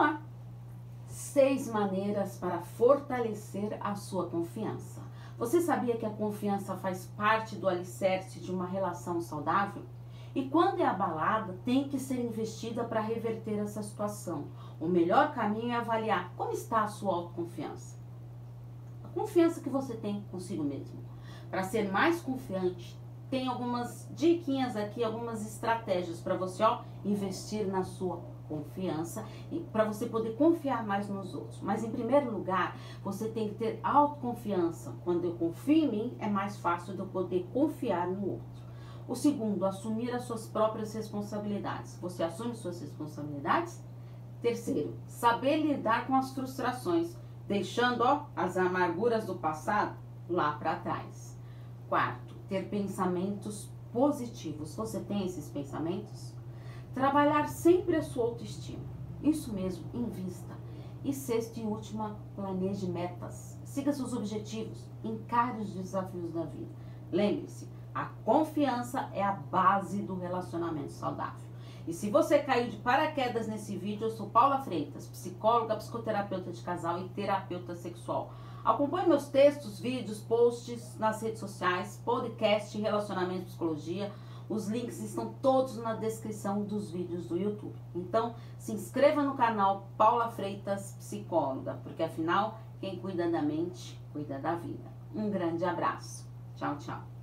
lá. Seis maneiras para fortalecer a sua confiança. Você sabia que a confiança faz parte do alicerce de uma relação saudável? E quando é abalada, tem que ser investida para reverter essa situação. O melhor caminho é avaliar como está a sua autoconfiança. A confiança que você tem consigo mesmo. Para ser mais confiante, tem algumas diquinhas aqui, algumas estratégias para você ó, investir na sua confiança e para você poder confiar mais nos outros. Mas em primeiro lugar, você tem que ter autoconfiança. Quando eu confio em mim, é mais fácil de eu poder confiar no outro. O segundo, assumir as suas próprias responsabilidades. Você assume suas responsabilidades? Terceiro, saber lidar com as frustrações, deixando ó, as amarguras do passado lá para trás. Quarto, ter pensamentos positivos. Você tem esses pensamentos? Trabalhar sempre a sua autoestima. Isso mesmo, invista. E sexto e última, planeje metas. Siga seus objetivos, encare os desafios da vida. Lembre-se, a confiança é a base do relacionamento saudável. E se você caiu de paraquedas nesse vídeo, eu sou Paula Freitas, psicóloga, psicoterapeuta de casal e terapeuta sexual. Acompanhe meus textos, vídeos, posts nas redes sociais, podcast, relacionamento, psicologia. Os links estão todos na descrição dos vídeos do YouTube. Então, se inscreva no canal Paula Freitas Psicóloga, porque afinal, quem cuida da mente, cuida da vida. Um grande abraço. Tchau, tchau.